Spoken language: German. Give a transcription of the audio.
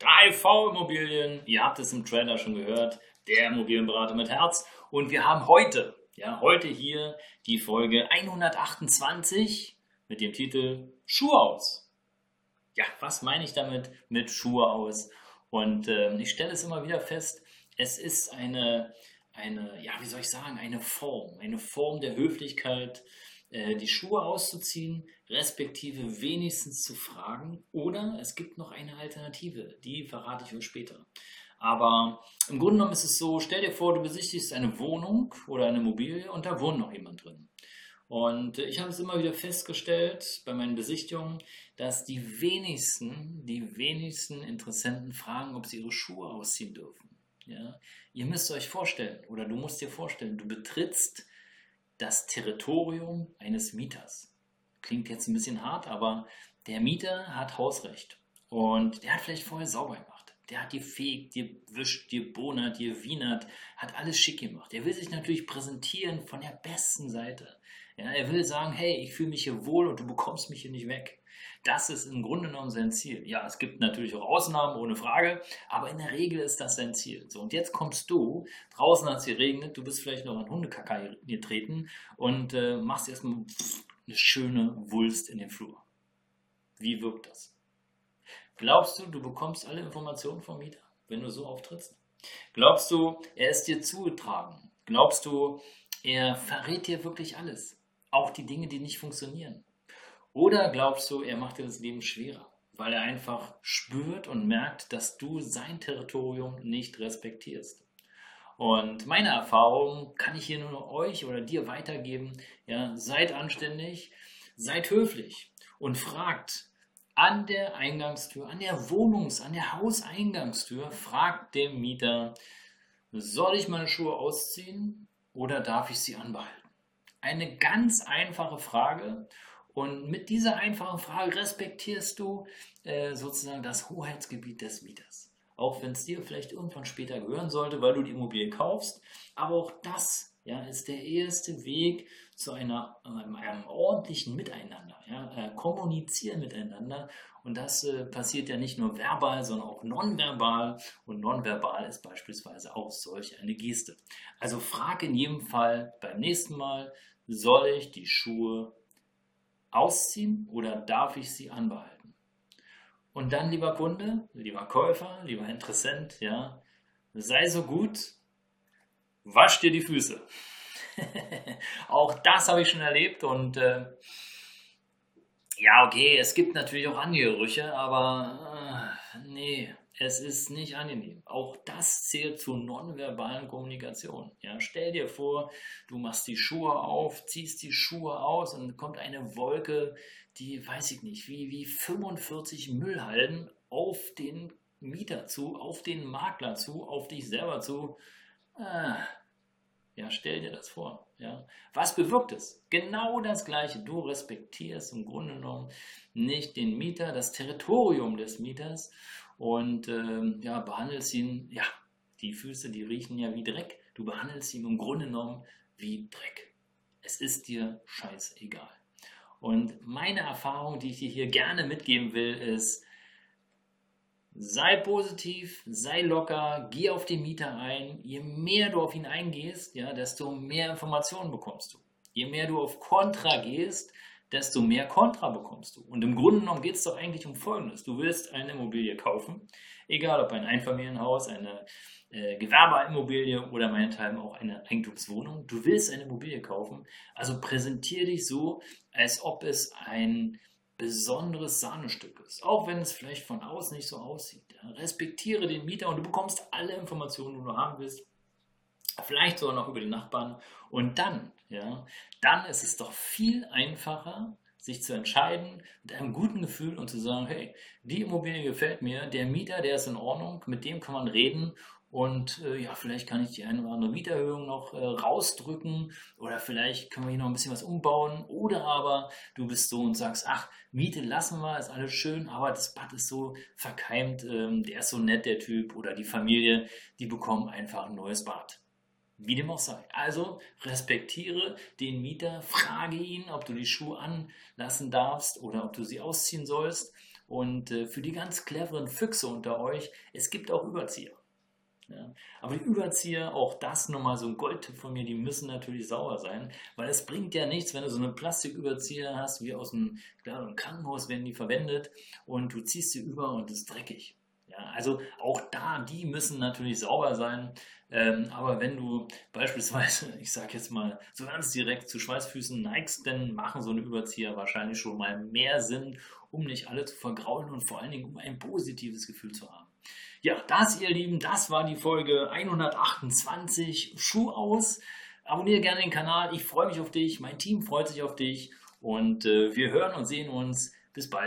3V Immobilien. Ihr habt es im Trailer schon gehört, der Immobilienberater mit Herz. Und wir haben heute, ja, heute hier die Folge 128 mit dem Titel Schuhe aus. Ja, was meine ich damit mit Schuhe aus? Und äh, ich stelle es immer wieder fest, es ist eine, eine, ja, wie soll ich sagen, eine Form, eine Form der Höflichkeit, äh, die Schuhe auszuziehen, respektive wenigstens zu fragen. Oder es gibt noch eine Alternative, die verrate ich euch später. Aber im Grunde genommen ist es so, stell dir vor, du besichtigst eine Wohnung oder eine Immobilie und da wohnt noch jemand drin. Und ich habe es immer wieder festgestellt bei meinen Besichtigungen, dass die wenigsten, die wenigsten Interessenten fragen, ob sie ihre Schuhe ausziehen dürfen. Ja? Ihr müsst euch vorstellen, oder du musst dir vorstellen, du betrittst das Territorium eines Mieters. Klingt jetzt ein bisschen hart, aber der Mieter hat Hausrecht und der hat vielleicht vorher sauber gemacht. Der hat gefegt, gewischt, gebonert, gewienert, hat alles schick gemacht. Er will sich natürlich präsentieren von der besten Seite. Ja, er will sagen, hey, ich fühle mich hier wohl und du bekommst mich hier nicht weg. Das ist im Grunde genommen sein Ziel. Ja, es gibt natürlich auch Ausnahmen, ohne Frage, aber in der Regel ist das sein Ziel. So, und jetzt kommst du, draußen hat es geregnet, du bist vielleicht noch in Hundekacker getreten und äh, machst erstmal eine schöne Wulst in den Flur. Wie wirkt das? Glaubst du, du bekommst alle Informationen vom Mieter, wenn du so auftrittst? Glaubst du, er ist dir zugetragen? Glaubst du, er verrät dir wirklich alles? Auch die Dinge, die nicht funktionieren? Oder glaubst du, er macht dir das Leben schwerer, weil er einfach spürt und merkt, dass du sein Territorium nicht respektierst? Und meine Erfahrung kann ich hier nur euch oder dir weitergeben. Ja, seid anständig, seid höflich und fragt an der Eingangstür, an der Wohnungs-, an der Hauseingangstür, fragt den Mieter, soll ich meine Schuhe ausziehen oder darf ich sie anbehalten? Eine ganz einfache Frage und mit dieser einfachen Frage respektierst du äh, sozusagen das Hoheitsgebiet des Mieters. Auch wenn es dir vielleicht irgendwann später gehören sollte, weil du die Immobilie kaufst. Aber auch das ja, ist der erste Weg zu einer, einem, ordentlichen Miteinander. Ja, äh, kommunizieren miteinander. Und das äh, passiert ja nicht nur verbal, sondern auch nonverbal. Und nonverbal ist beispielsweise auch solch eine Geste. Also frag in jedem Fall beim nächsten Mal, soll ich die Schuhe ausziehen oder darf ich sie anbehalten? Und dann, lieber Kunde, lieber Käufer, lieber Interessent, ja, sei so gut, wasch dir die Füße. auch das habe ich schon erlebt und äh, ja, okay, es gibt natürlich auch andere Gerüche, aber nee, es ist nicht angenehm. Auch das zählt zur nonverbalen Kommunikation. Ja, stell dir vor, du machst die Schuhe auf, ziehst die Schuhe aus und kommt eine Wolke, die, weiß ich nicht, wie, wie 45 Müllhalden auf den Mieter zu, auf den Makler zu, auf dich selber zu. Ah, ja, stell dir das vor. Ja. Was bewirkt es? Genau das Gleiche. Du respektierst im Grunde genommen nicht den Mieter, das Territorium des Mieters und ähm, ja, behandelst ihn, ja, die Füße, die riechen ja wie Dreck. Du behandelst ihn im Grunde genommen wie Dreck. Es ist dir scheißegal. Und meine Erfahrung, die ich dir hier gerne mitgeben will, ist, sei positiv, sei locker, geh auf den Mieter ein. Je mehr du auf ihn eingehst, ja, desto mehr Informationen bekommst du. Je mehr du auf Kontra gehst, desto mehr Kontra bekommst du. Und im Grunde genommen geht es doch eigentlich um Folgendes. Du willst eine Immobilie kaufen, egal ob ein Einfamilienhaus, eine äh, Gewerbeimmobilie oder meinethalben auch eine Eigentumswohnung. Du willst eine Immobilie kaufen, also präsentiere dich so, als ob es ein besonderes Sahnestück ist. Auch wenn es vielleicht von außen nicht so aussieht. Respektiere den Mieter und du bekommst alle Informationen, die du haben willst vielleicht sogar noch über den Nachbarn. Und dann, ja, dann ist es doch viel einfacher, sich zu entscheiden mit einem guten Gefühl und zu sagen, hey, die Immobilie gefällt mir, der Mieter, der ist in Ordnung, mit dem kann man reden und äh, ja, vielleicht kann ich die eine oder andere Mieterhöhung noch äh, rausdrücken oder vielleicht können wir hier noch ein bisschen was umbauen. Oder aber du bist so und sagst, ach, Miete lassen wir, ist alles schön, aber das Bad ist so verkeimt, ähm, der ist so nett, der Typ oder die Familie, die bekommen einfach ein neues Bad. Wie dem auch sei. Also respektiere den Mieter, frage ihn, ob du die Schuhe anlassen darfst oder ob du sie ausziehen sollst. Und äh, für die ganz cleveren Füchse unter euch, es gibt auch Überzieher. Ja. Aber die Überzieher, auch das nochmal so ein Goldtipp von mir, die müssen natürlich sauer sein, weil es bringt ja nichts, wenn du so eine Plastiküberzieher hast, wie aus einem, im Krankenhaus werden die verwendet und du ziehst sie über und es ist dreckig. Ja, also auch da, die müssen natürlich sauber sein. Ähm, aber wenn du beispielsweise, ich sage jetzt mal, so ganz direkt zu Schweißfüßen neigst, dann machen so eine Überzieher wahrscheinlich schon mal mehr Sinn, um nicht alle zu vergraulen und vor allen Dingen um ein positives Gefühl zu haben. Ja, das, ihr Lieben, das war die Folge 128 Schuh aus. Abonniere gerne den Kanal. Ich freue mich auf dich. Mein Team freut sich auf dich. Und äh, wir hören und sehen uns. Bis bald.